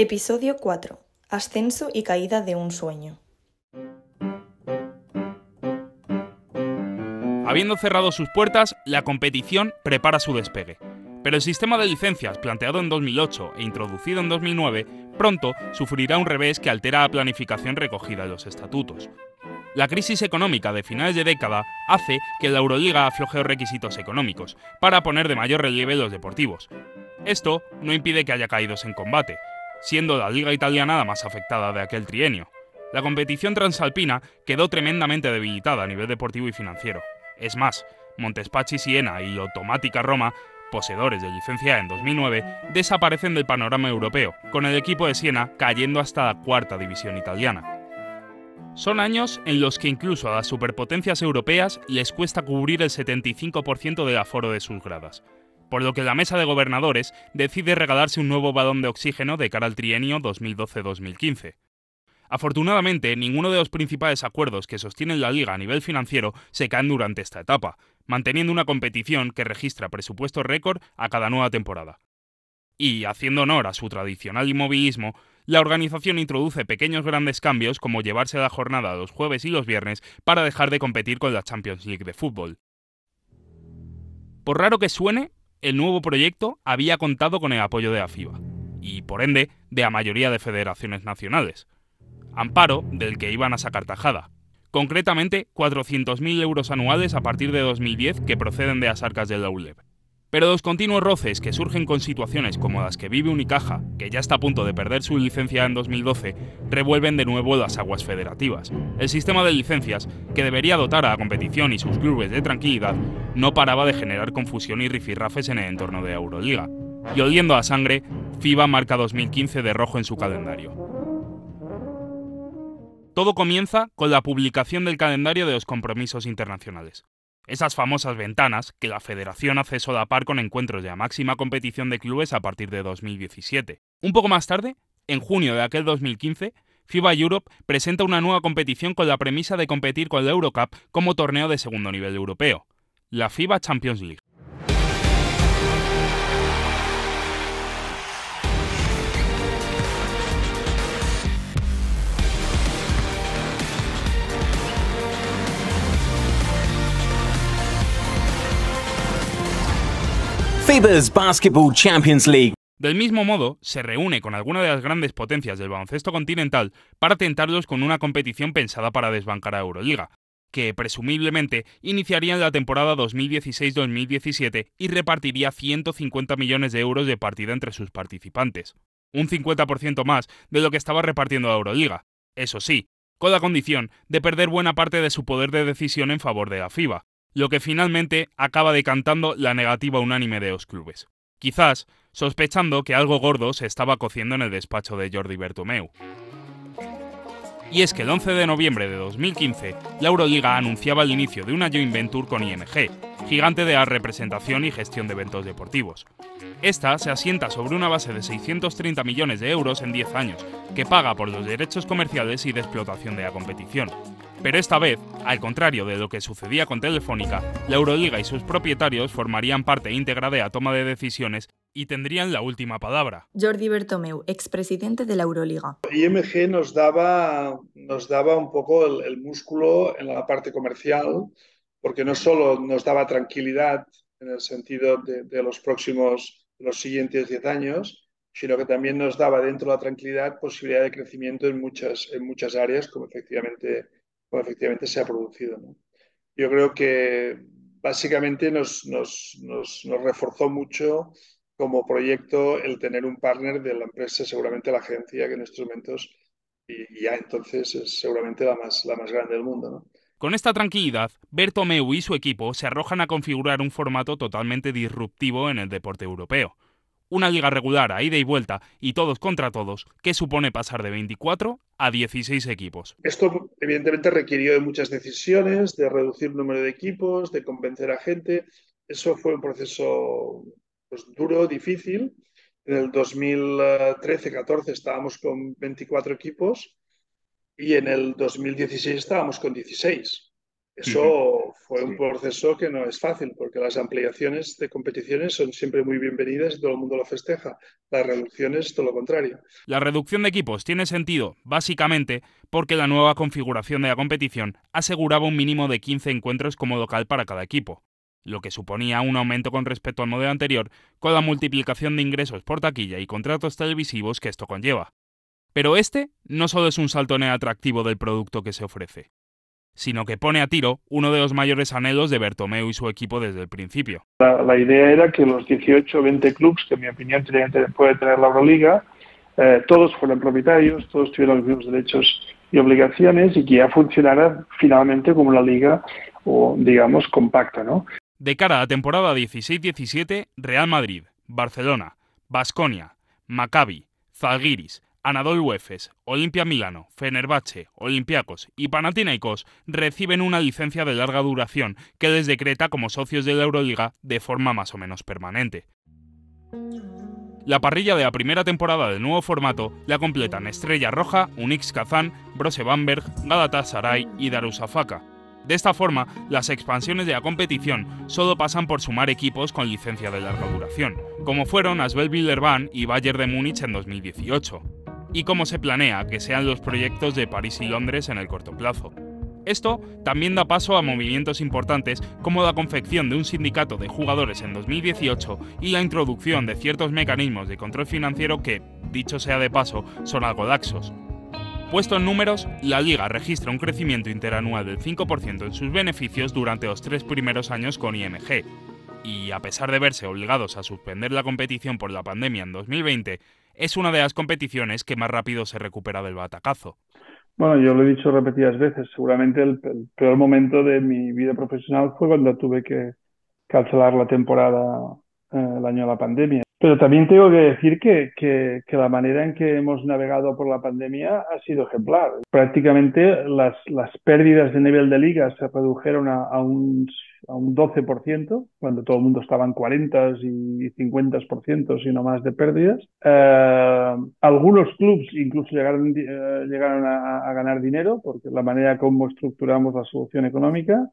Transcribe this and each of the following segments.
Episodio 4. Ascenso y caída de un sueño. Habiendo cerrado sus puertas, la competición prepara su despegue. Pero el sistema de licencias planteado en 2008 e introducido en 2009 pronto sufrirá un revés que altera la planificación recogida en los estatutos. La crisis económica de finales de década hace que la Euroliga afloje los requisitos económicos para poner de mayor relieve los deportivos. Esto no impide que haya caídos en combate, siendo la liga italiana la más afectada de aquel trienio. La competición transalpina quedó tremendamente debilitada a nivel deportivo y financiero. Es más, Montespacci Siena y Automática Roma, poseedores de licencia en 2009, desaparecen del panorama europeo, con el equipo de Siena cayendo hasta la cuarta división italiana. Son años en los que incluso a las superpotencias europeas les cuesta cubrir el 75% del aforo de sus gradas, por lo que la mesa de gobernadores decide regalarse un nuevo balón de oxígeno de cara al trienio 2012-2015. Afortunadamente, ninguno de los principales acuerdos que sostienen la liga a nivel financiero se caen durante esta etapa, manteniendo una competición que registra presupuestos récord a cada nueva temporada. Y, haciendo honor a su tradicional inmovilismo, la organización introduce pequeños grandes cambios como llevarse la jornada los jueves y los viernes para dejar de competir con la Champions League de fútbol. Por raro que suene, el nuevo proyecto había contado con el apoyo de la FIBA, y por ende de la mayoría de federaciones nacionales. Amparo del que iban a sacar tajada. Concretamente, 400.000 euros anuales a partir de 2010 que proceden de las arcas del ULEB. Pero los continuos roces que surgen con situaciones como las que vive Unicaja, que ya está a punto de perder su licencia en 2012, revuelven de nuevo las aguas federativas. El sistema de licencias, que debería dotar a la competición y sus clubes de tranquilidad, no paraba de generar confusión y rifirrafes en el entorno de Euroliga. Y oliendo a sangre, FIBA marca 2015 de rojo en su calendario. Todo comienza con la publicación del calendario de los compromisos internacionales. Esas famosas ventanas que la federación hace solapar con encuentros de la máxima competición de clubes a partir de 2017. Un poco más tarde, en junio de aquel 2015, FIBA Europe presenta una nueva competición con la premisa de competir con la Eurocup como torneo de segundo nivel europeo, la FIBA Champions League. FIBA's Basketball Champions League. Del mismo modo, se reúne con alguna de las grandes potencias del baloncesto continental para tentarlos con una competición pensada para desbancar a Euroliga, que presumiblemente iniciaría en la temporada 2016-2017 y repartiría 150 millones de euros de partida entre sus participantes, un 50% más de lo que estaba repartiendo a Euroliga. Eso sí, con la condición de perder buena parte de su poder de decisión en favor de la FIBA, lo que finalmente acaba decantando la negativa unánime de los clubes. Quizás sospechando que algo gordo se estaba cociendo en el despacho de Jordi Bertomeu. Y es que el 11 de noviembre de 2015, la Euroliga anunciaba el inicio de una joint venture con ING, gigante de la representación y gestión de eventos deportivos. Esta se asienta sobre una base de 630 millones de euros en 10 años, que paga por los derechos comerciales y de explotación de la competición. Pero esta vez, al contrario de lo que sucedía con Telefónica, la Euroliga y sus propietarios formarían parte íntegra de la toma de decisiones y tendrían la última palabra. Jordi Bertomeu, expresidente de la Euroliga. IMG nos daba, nos daba un poco el, el músculo en la parte comercial, porque no solo nos daba tranquilidad en el sentido de, de los próximos, los siguientes 10 años, sino que también nos daba dentro de la tranquilidad posibilidad de crecimiento en muchas, en muchas áreas, como efectivamente como efectivamente se ha producido. ¿no? Yo creo que básicamente nos, nos, nos, nos, reforzó mucho como proyecto el tener un partner de la empresa, seguramente la agencia que en estos momentos, y ya entonces es seguramente la más, la más grande del mundo. ¿no? Con esta tranquilidad, Bertomeu y su equipo se arrojan a configurar un formato totalmente disruptivo en el deporte europeo una liga regular a ida y vuelta y todos contra todos, que supone pasar de 24 a 16 equipos. Esto evidentemente requirió de muchas decisiones, de reducir el número de equipos, de convencer a gente. Eso fue un proceso pues, duro, difícil. En el 2013-14 estábamos con 24 equipos y en el 2016 estábamos con 16. Eso fue un proceso que no es fácil, porque las ampliaciones de competiciones son siempre muy bienvenidas y todo el mundo lo festeja. Las reducciones, todo lo contrario. La reducción de equipos tiene sentido, básicamente, porque la nueva configuración de la competición aseguraba un mínimo de 15 encuentros como local para cada equipo, lo que suponía un aumento con respecto al modelo anterior, con la multiplicación de ingresos por taquilla y contratos televisivos que esto conlleva. Pero este no solo es un salto en el atractivo del producto que se ofrece sino que pone a tiro uno de los mayores anhelos de Bertomeu y su equipo desde el principio. La, idea era que los 18 o 20 clubes, que en mi opinión puede tener la Euroliga, eh, todos fueran propietarios, todos tuvieran los mismos derechos y obligaciones y que ya funcionara finalmente como una liga, o digamos, compacta. ¿no? De cara a la temporada 16-17, Real Madrid, Barcelona, Basconia, Maccabi, Zalgiris, Anadolu Efes, Olimpia Milano, Fenerbahce, Olympiacos y Panathinaikos reciben una licencia de larga duración que les decreta como socios de la Euroliga de forma más o menos permanente. La parrilla de la primera temporada del nuevo formato la completan Estrella Roja, Unix Kazan, Brose Bamberg, Galatasaray y Darussafaka. De esta forma, las expansiones de la competición solo pasan por sumar equipos con licencia de larga duración, como fueron Asbel Villerban y Bayern de Múnich en 2018 y cómo se planea que sean los proyectos de París y Londres en el corto plazo. Esto también da paso a movimientos importantes como la confección de un sindicato de jugadores en 2018 y la introducción de ciertos mecanismos de control financiero que, dicho sea de paso, son algo laxos. Puesto en números, la liga registra un crecimiento interanual del 5% en sus beneficios durante los tres primeros años con IMG, y a pesar de verse obligados a suspender la competición por la pandemia en 2020, es una de las competiciones que más rápido se recupera del batacazo. Bueno, yo lo he dicho repetidas veces, seguramente el, peor momento de mi vida profesional fue cuando tuve que cancelar la temporada eh, el año de la pandemia. Pero también tengo que decir que, que, la manera en que hemos navegado por la pandemia ha sido ejemplar. Prácticamente las, las pérdidas de nivel de liga se redujeron a, a, un, a un 12%, cuando todo el mundo estaba en 40 y 50%, si no más, de pérdidas. Eh, algunos clubes incluso llegaron, eh, llegaron a, ganar dinero, porque la manera como estructuramos la solución económica.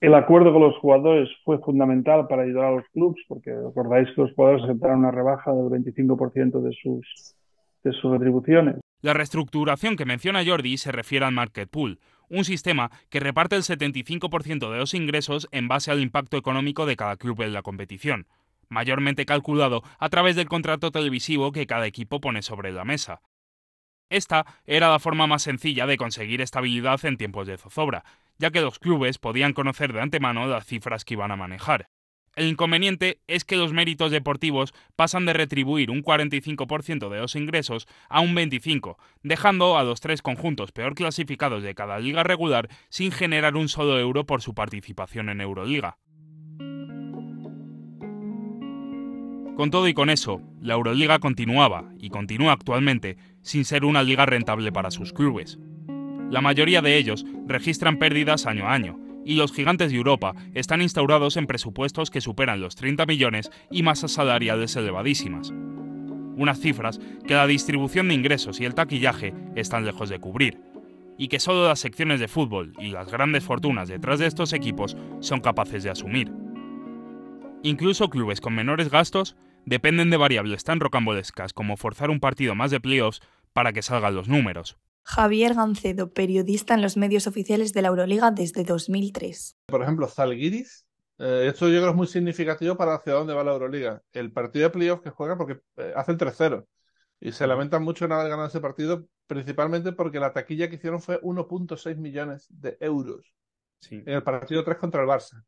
El acuerdo con los jugadores fue fundamental para ayudar a los clubes, porque recordáis que los jugadores aceptaron una rebaja del 25% de sus, de sus retribuciones. La reestructuración que menciona Jordi se refiere al Market Pool, un sistema que reparte el 75% de los ingresos en base al impacto económico de cada club en la competición, mayormente calculado a través del contrato televisivo que cada equipo pone sobre la mesa. Esta era la forma más sencilla de conseguir estabilidad en tiempos de zozobra, ya que los clubes podían conocer de antemano las cifras que iban a manejar. El inconveniente es que los méritos deportivos pasan de retribuir un 45% de los ingresos a un 25%, dejando a los tres conjuntos peor clasificados de cada liga regular sin generar un solo euro por su participación en Euroliga. Con todo y con eso, la Euroliga continuaba, y continúa actualmente, sin ser una liga rentable para sus clubes. La mayoría de ellos registran pérdidas año a año, y los gigantes de Europa están instaurados en presupuestos que superan los 30 millones y masas salariales elevadísimas. Unas cifras que la distribución de ingresos y el taquillaje están lejos de cubrir, y que solo las secciones de fútbol y las grandes fortunas detrás de estos equipos son capaces de asumir. Incluso clubes con menores gastos dependen de variables tan rocambolescas como forzar un partido más de playoffs para que salgan los números. Javier Gancedo, periodista en los medios oficiales de la Euroliga desde 2003. Por ejemplo, Zalgiris, eh, esto yo creo es muy significativo para hacia dónde va la Euroliga. El partido de playoff que juega porque eh, hace el 3-0 y se lamentan mucho en haber ganado ese partido, principalmente porque la taquilla que hicieron fue 1.6 millones de euros en el partido 3 contra el Barça.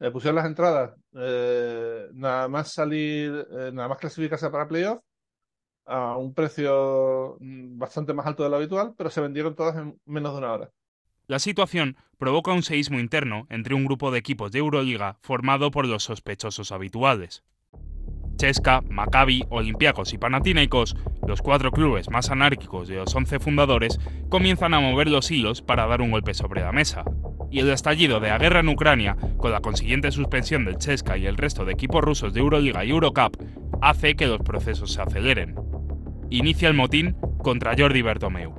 Eh, pusieron las entradas, nada más salir, nada más clasificarse para playoff a un precio mm, bastante más alto de lo habitual, pero se vendieron todas en menos de una hora. La situación provoca un seísmo interno entre un grupo de equipos de Euroliga formado por los sospechosos habituales. Chesca, Maccabi, Olympiacos y Panathinaikos, los cuatro clubes más anárquicos de los once fundadores, comienzan a mover los hilos para dar un golpe sobre la mesa. Y el estallido de la guerra en Ucrania, con la consiguiente suspensión del Chesca y el resto de equipos rusos de Euroliga y Eurocup, hace que los procesos se aceleren inicia el motín contra Jordi Bertomeu.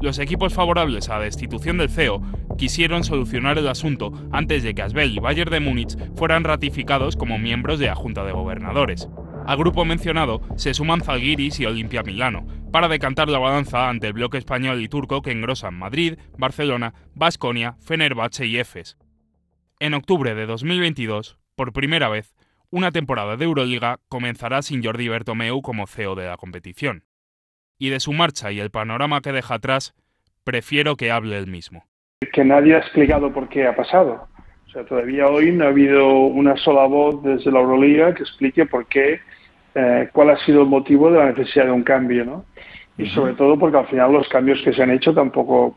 Los equipos favorables a la destitución del CEO quisieron solucionar el asunto antes de que Asbel y Bayern de Múnich fueran ratificados como miembros de la Junta de Gobernadores. Al grupo mencionado se suman Zalgiris y Olimpia Milano, para decantar la balanza ante el bloque español y turco que engrosan Madrid, Barcelona, Basconia, Fenerbahce y Efes. En octubre de 2022, por primera vez, una temporada de Euroliga comenzará sin Jordi Bertomeu como CEO de la competición. Y de su marcha y el panorama que deja atrás, prefiero que hable él mismo. Que nadie ha explicado por qué ha pasado. O sea, todavía hoy no ha habido una sola voz desde la Euroliga que explique por qué, eh, cuál ha sido el motivo de la necesidad de un cambio, ¿no? Y sobre todo porque al final los cambios que se han hecho tampoco,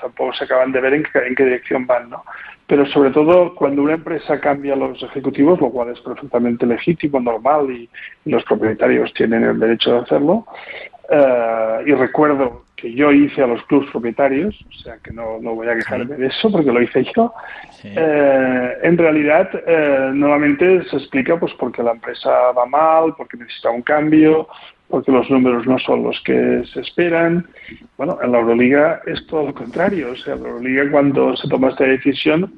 tampoco se acaban de ver en, en qué dirección van, ¿no? Pero sobre todo cuando una empresa cambia los ejecutivos, lo cual es perfectamente legítimo, normal y, los propietarios tienen el derecho de hacerlo. Eh, y recuerdo que yo hice a los clubes propietarios, o sea que no, no voy a quejarme de eso porque lo hice yo. Eh, en realidad, eh, normalmente se explica pues porque la empresa va mal, porque necesita un cambio, porque los números no son los que se esperan. Bueno, en la Euroliga es todo lo contrario. O sea, en la Euroliga cuando se toma esta decisión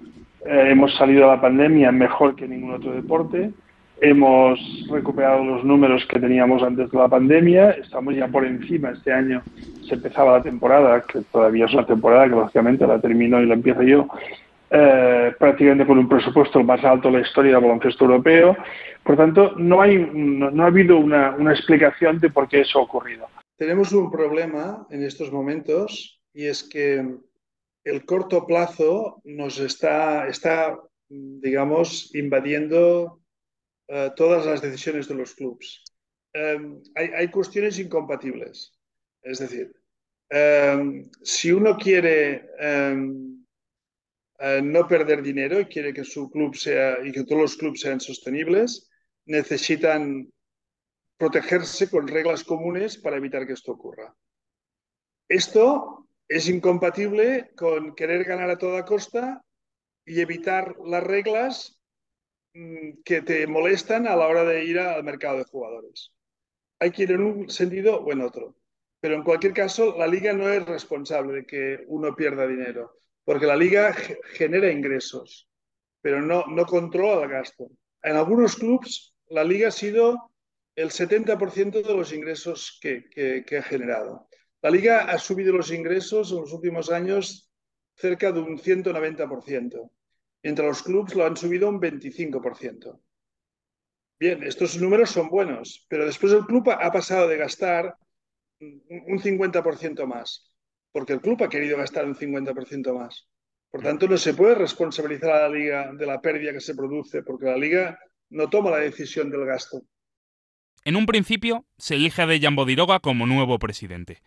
eh, hemos salido a la pandemia mejor que ningún otro deporte. Hemos recuperado los números que teníamos antes de la pandemia. Estamos ya por encima. Este año se empezaba la temporada, que todavía es una temporada que lógicamente la termino y la empiezo yo, eh, prácticamente con un presupuesto más alto de la historia del baloncesto europeo. Por tanto, no, hay, no, ha habido una, una, explicación de por qué eso ha ocurrido. Tenemos un problema en estos momentos y es que el corto plazo nos está, está digamos, invadiendo uh, todas las decisiones de los clubes. Um, hay, hay, cuestiones incompatibles. Es decir, um, si uno quiere um, uh, no perder dinero y quiere que su club sea y que todos los clubes sean sostenibles, necesitan protegerse con reglas comunes para evitar que esto ocurra. Esto es incompatible con querer ganar a toda costa y evitar las reglas que te molestan a la hora de ir al mercado de jugadores. Hay que ir en un sentido o en otro. Pero en cualquier caso, la liga no es responsable de que uno pierda dinero, porque la liga genera ingresos, pero no, no controla el gasto. En algunos clubes la liga ha sido el 70% de los ingresos que, que, ha generado. La liga ha subido los ingresos en los últimos años cerca de un 190%, mientras los clubes lo han subido un 25%. Bien, estos números son buenos, pero después el club ha pasado de gastar un 50% más, porque el club ha querido gastar un 50% más. Por tanto, no se puede responsabilizar a la liga de la pérdida que se produce, porque la liga no toma la decisión del gasto. En un principio, se elige a Dejan Bodiroga como nuevo presidente.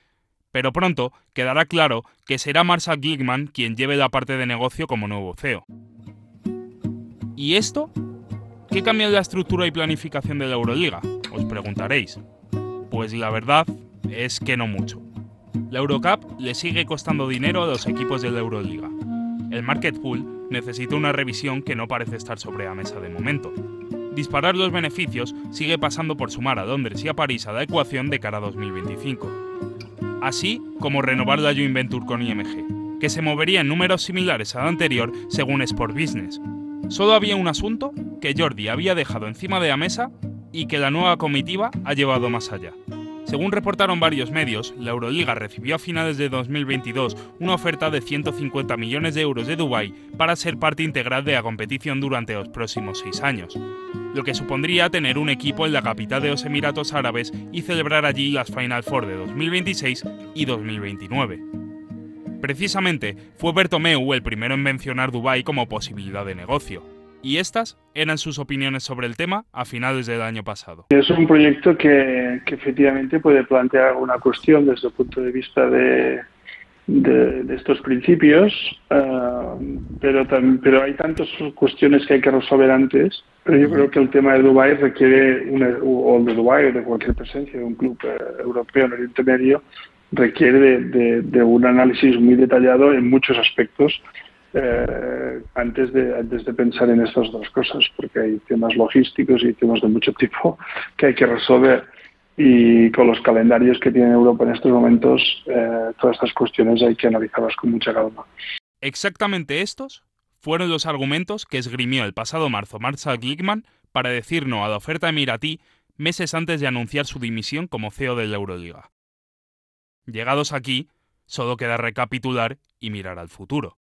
Pero pronto quedará claro que será Marshall Glickman quien lleve la parte de negocio como nuevo CEO. ¿Y esto? ¿Qué cambia en la estructura y planificación de la Euroliga? Os preguntaréis. Pues la verdad es que no mucho. La Eurocup le sigue costando dinero a los equipos de la Euroliga. El Market Pool necesita una revisión que no parece estar sobre la mesa de momento disparar los beneficios sigue pasando por sumar a Londres y a París a la ecuación de cara a 2025. Así como renovar la joint venture con IMG, que se movería en números similares al anterior según Sport Business. Solo había un asunto que Jordi había dejado encima de la mesa y que la nueva comitiva ha llevado más allá. Según reportaron varios medios, la Euroliga recibió a finales de 2022 una oferta de 150 millones de euros de Dubái para ser parte integral de la competición durante los próximos seis años, lo que supondría tener un equipo en la capital de los Emiratos Árabes y celebrar allí las Final Four de 2026 y 2029. Precisamente, fue Bertomeu el primero en mencionar Dubái como posibilidad de negocio y estas eran sus opiniones sobre el tema a finales del año pasado. Es un proyecto que, efectivamente puede plantear alguna cuestión desde el punto de vista de, de, estos principios, uh, pero, pero hay tantas cuestiones que hay que resolver antes. Pero yo creo que el tema de Dubái requiere, una, o de Dubái o de cualquier presencia de un club uh, europeo en Oriente Medio, requiere de, de, un análisis muy detallado en muchos aspectos eh, antes, de, antes de pensar en estas dos cosas, porque hay temas logísticos y temas de mucho tipo que hay que resolver. Y con los calendarios que tiene Europa en estos momentos, eh, todas estas cuestiones hay que analizarlas con mucha calma. Exactamente estos fueron los argumentos que esgrimió el pasado marzo Marshall Glickman para decir no a la oferta emiratí meses antes de anunciar su dimisión como CEO de la Euroliga. Llegados aquí, solo queda recapitular y mirar al futuro.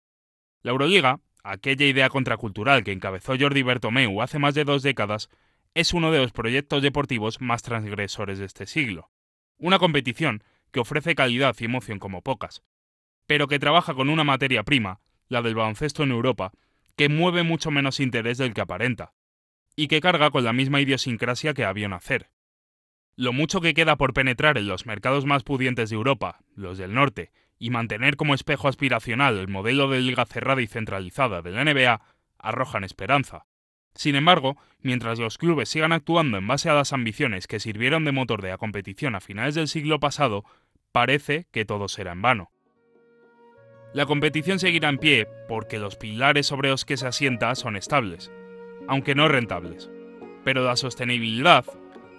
La Euroliga, aquella idea contracultural que encabezó Jordi Bertomeu hace más de dos décadas, es uno de los proyectos deportivos más transgresores de este siglo. Una competición que ofrece calidad y emoción como pocas, pero que trabaja con una materia prima, la del baloncesto en Europa, que mueve mucho menos interés del que aparenta, y que carga con la misma idiosincrasia que había nacer. Lo mucho que queda por penetrar en los mercados más pudientes de Europa, los del norte, y mantener como espejo aspiracional el modelo de liga cerrada y centralizada de la NBA, arrojan esperanza. Sin embargo, mientras los clubes sigan actuando en base a las ambiciones que sirvieron de motor de la competición a finales del siglo pasado, parece que todo será en vano. La competición seguirá en pie porque los pilares sobre los que se asienta son estables, aunque no rentables. Pero la sostenibilidad,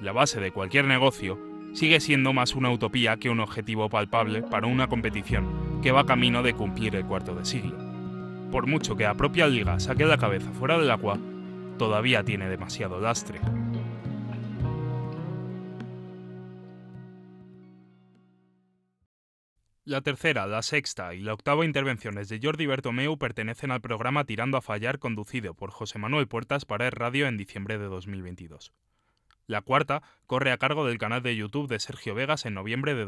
la base de cualquier negocio, sigue siendo más una utopía que un objetivo palpable para una competición que va camino de cumplir el cuarto de siglo. Por mucho que la propia liga saque la cabeza fuera del agua, todavía tiene demasiado lastre. La tercera, la sexta y la octava intervenciones de Jordi Bertomeu pertenecen al programa Tirando a Fallar conducido por José Manuel Puertas para el radio en diciembre de 2022. La cuarta corre a cargo del canal de YouTube de Sergio Vegas en noviembre de